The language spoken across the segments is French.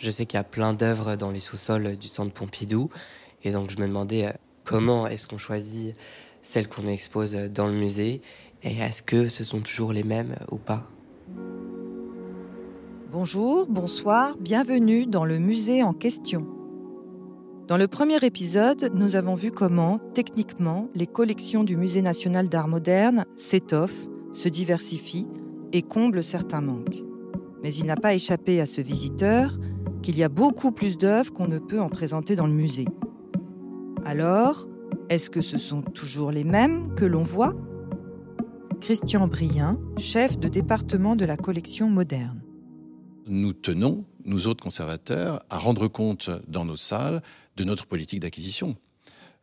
Je sais qu'il y a plein d'œuvres dans les sous-sols du centre Pompidou. Et donc, je me demandais euh, comment est-ce qu'on choisit celles qu'on expose dans le musée? Et est-ce que ce sont toujours les mêmes ou pas? Bonjour, bonsoir, bienvenue dans le musée en question. Dans le premier épisode, nous avons vu comment, techniquement, les collections du Musée national d'art moderne s'étoffent, se diversifient et comblent certains manques. Mais il n'a pas échappé à ce visiteur qu'il y a beaucoup plus d'œuvres qu'on ne peut en présenter dans le musée. Alors, est-ce que ce sont toujours les mêmes que l'on voit? Christian Brien, chef de département de la collection moderne. Nous tenons, nous autres conservateurs, à rendre compte dans nos salles de notre politique d'acquisition.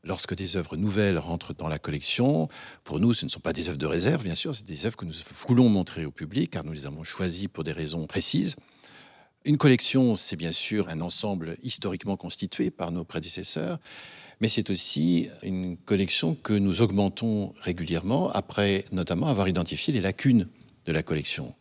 Lorsque des œuvres nouvelles rentrent dans la collection, pour nous, ce ne sont pas des œuvres de réserve, bien sûr, c'est des œuvres que nous voulons montrer au public, car nous les avons choisies pour des raisons précises. Une collection, c'est bien sûr un ensemble historiquement constitué par nos prédécesseurs, mais c'est aussi une collection que nous augmentons régulièrement après notamment avoir identifié les lacunes de la collection.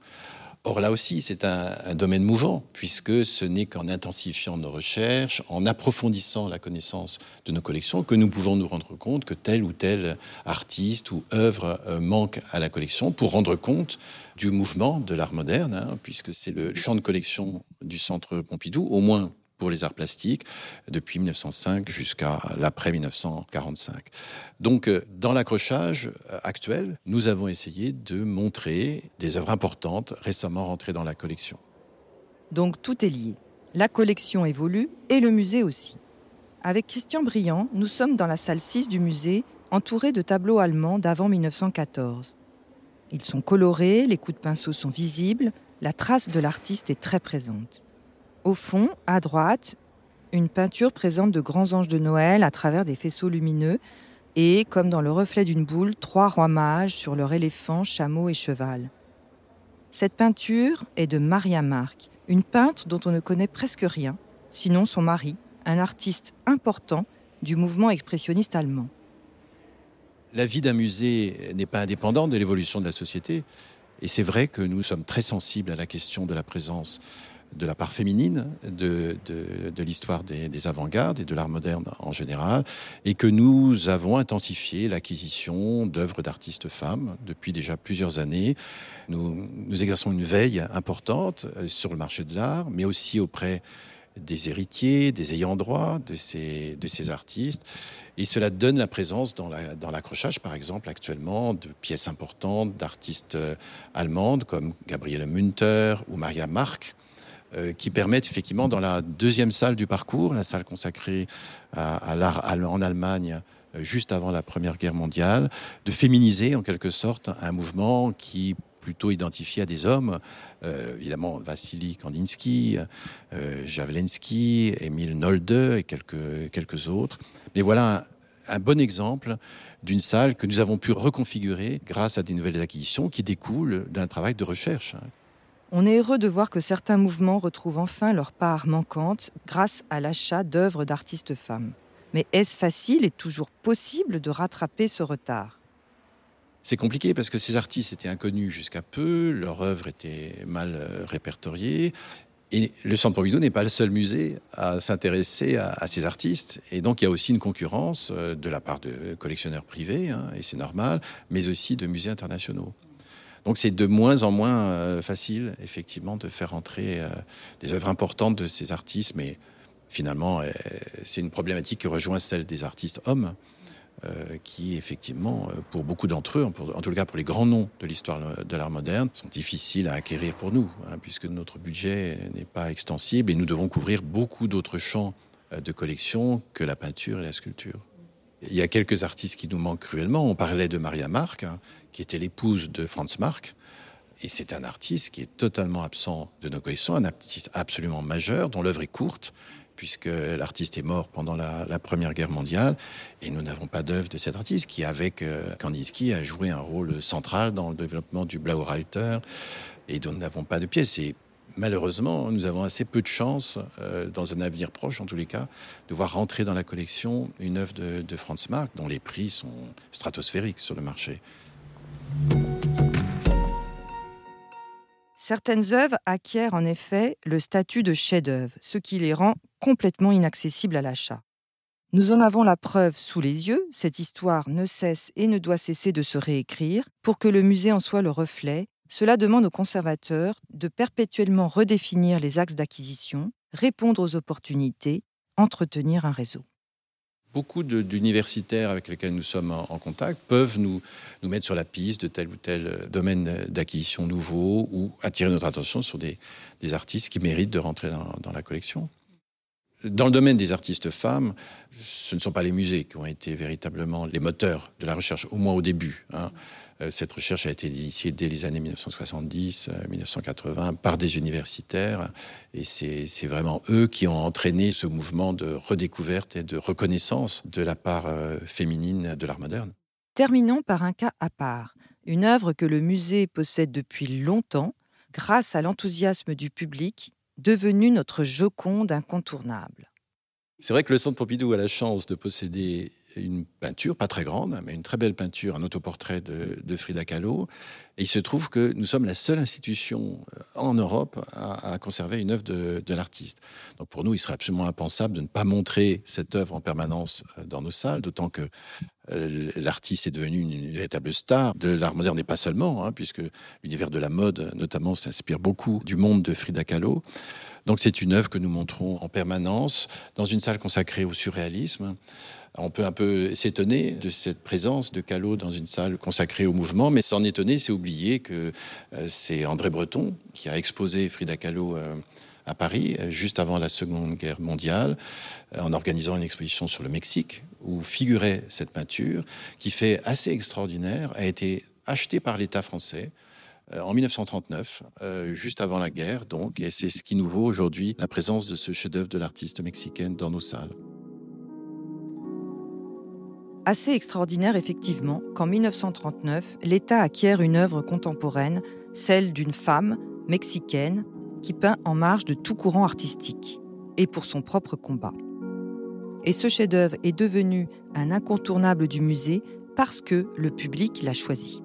Or là aussi, c'est un, domaine mouvant, puisque ce n'est qu'en intensifiant nos recherches, en approfondissant la connaissance de nos collections, que nous pouvons nous rendre compte que tel ou tel artiste ou œuvre euh, manque à la collection, pour rendre compte du mouvement de l'art moderne, hein, puisque c'est le champ de collection du Centre Pompidou, au moins pour les arts plastiques depuis 1905 jusqu'à l'après 1945. Donc, euh, dans l'accrochage euh, actuel, nous avons essayé de montrer des œuvres importantes récemment rentrées dans la collection. Donc, tout est lié. La collection évolue et le musée aussi. Avec Christian Briand, nous sommes dans la salle 6 du musée, entourés de tableaux allemands d'avant 1914. Ils sont colorés, les coups de pinceau sont visibles, la trace de l'artiste est très présente. Au fond, à droite, une peinture présente de grands anges de Noël à travers des faisceaux lumineux et, comme dans le reflet d'une boule, trois rois mages sur leur éléphant, chameau et cheval. Cette peinture est de Maria Marc, une peintre dont on ne connaît presque rien, sinon son mari, un artiste important du mouvement expressionniste allemand. La vie d'un musée n'est pas indépendante de l'évolution de la société, et c'est vrai que nous sommes très sensibles à la question de la présence de la part féminine de, de, l'histoire des, avant-gardes et de l'art moderne en général, et que nous avons intensifié l'acquisition d'œuvres d'artistes femmes depuis déjà plusieurs années. Nous, nous exerçons une veille importante euh, sur le marché de l'art, mais aussi auprès des héritiers, des ayants droit de ces, de ces artistes. Et cela donne la présence dans, dans l'accrochage, par exemple, actuellement, de pièces importantes d'artistes euh, allemandes comme Gabriele Münter ou Maria Mark, qui permettent effectivement dans la deuxième salle du parcours, la salle consacrée à, l'art en Allemagne euh, juste avant la Première Guerre mondiale, de féminiser en quelque sorte un mouvement qui plutôt identifié à des hommes, euh, évidemment Vassili Kandinsky, euh, Javlensky, Emile Nolde et quelques, autres. Mais voilà un, un bon exemple d'une salle que nous avons pu reconfigurer grâce à des nouvelles acquisitions qui découlent d'un travail de recherche. On est heureux de voir que certains mouvements retrouvent enfin leur part manquante grâce à l'achat d'œuvres d'artistes femmes. Mais est-ce facile et toujours possible de rattraper ce retard? C'est compliqué parce que ces artistes étaient inconnus jusqu'à peu, leur œuvre était mal euh, répertoriée. Et le Centre Pompidou n'est pas le seul musée à s'intéresser à, ces artistes. Et donc, il y a aussi une concurrence euh, de la part de collectionneurs privés, hein, et c'est normal, mais aussi de musées internationaux. Donc c'est de moins en moins euh, facile, effectivement, de faire entrer euh, des œuvres importantes de ces artistes, mais finalement, euh, c'est une problématique qui rejoint celle des artistes hommes, qui, effectivement, pour beaucoup d'entre eux, en tout cas pour les grands noms de l'histoire de l'art moderne, sont difficiles à acquérir pour nous, hein, puisque notre budget n'est pas extensible et nous devons couvrir beaucoup d'autres champs de collection que la peinture et la sculpture. Il y a quelques artistes qui nous manquent cruellement. On parlait de Maria Marc, qui était l'épouse de Franz Marc. Et c'est un artiste qui est totalement absent de nos collections, un artiste absolument majeur, dont l'œuvre est courte, puisque l'artiste est mort pendant la, Première Guerre mondiale. Et nous n'avons pas d'œuvre de cet artiste qui, avec euh, Kandinsky, a joué un rôle central dans le développement du Blaureiter et dont nous n'avons pas de pièces malheureusement, nous avons assez peu de chance, euh, dans un avenir proche en tous les cas, de voir rentrer dans la collection une œuvre de, Franz Marc, dont les prix sont stratosphériques sur le marché. Certaines œuvres acquièrent en effet le statut de chef-d'œuvre, ce qui les rend complètement inaccessibles à l'achat. Nous en avons la preuve sous les yeux, cette histoire ne cesse et ne doit cesser de se réécrire pour que le musée en soit le reflet. Cela demande aux conservateurs de perpétuellement redéfinir les axes d'acquisition, répondre aux opportunités, entretenir un réseau beaucoup d'universitaires avec lesquels nous sommes en, contact peuvent nous, nous mettre sur la piste de tel ou tel domaine d'acquisition nouveau ou attirer notre attention sur des, des artistes qui méritent de rentrer dans, dans, la collection. Dans le domaine des artistes femmes, ce ne sont pas les musées qui ont été véritablement les moteurs de la recherche, au moins au début. Hein. Euh, cette recherche a été initiée dès les années 1970, 1980 euh, par des universitaires. Et c'est vraiment eux qui ont entraîné ce mouvement de redécouverte et de reconnaissance de la part euh, féminine de l'art moderne. Terminons par un cas à part. Une œuvre que le musée possède depuis longtemps, grâce à l'enthousiasme du public, devenue notre Joconde incontournable. C'est vrai que le Centre Pompidou a la chance de posséder une peinture, pas très grande, mais une très belle peinture, un autoportrait de, Frida Kahlo. Et il se trouve que nous sommes la seule institution euh, en Europe à, conserver une œuvre de, l'artiste. Donc pour nous, il serait absolument impensable de ne pas montrer cette œuvre en permanence euh, dans nos salles, d'autant que euh, l'artiste est devenu une véritable star de l'art moderne et pas seulement, hein, puisque l'univers de la mode, notamment, s'inspire beaucoup du monde de Frida Kahlo. Donc c'est une œuvre que nous montrons en permanence dans une salle consacrée au surréalisme. On peut un peu s'étonner de cette présence de Callot dans une salle consacrée au mouvement, mais s'en étonner, c'est oublier que euh, c'est André Breton qui a exposé Frida Kahlo euh, à Paris euh, juste avant la Seconde Guerre mondiale, en organisant une exposition sur le Mexique où figurait cette peinture qui fait assez extraordinaire, a été achetée par l'État français en 1939, juste avant la guerre, donc, et c'est ce qui nous vaut aujourd'hui la présence de ce chef-d'œuvre de l'artiste mexicaine dans nos salles. Assez extraordinaire effectivement qu'en 1939, l'État acquiert une œuvre contemporaine, celle d'une femme mexicaine qui peint en marge de tout courant artistique et pour son propre combat. Et ce chef-d'œuvre est devenu un incontournable du musée parce que le public l'a choisi.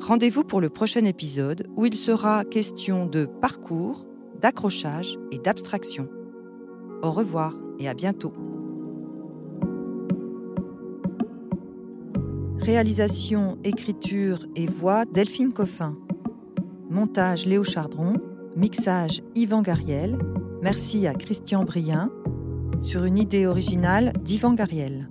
Rendez-vous pour le prochain épisode où il sera question de parcours, d'accrochage et d'abstraction. Au revoir et à bientôt. Réalisation, écriture et voix Delphine Coffin. Montage Léo Chardron. Mixage Yvan Gariel. Merci à Christian Brien. Sur une idée originale d'Yvan Gariel.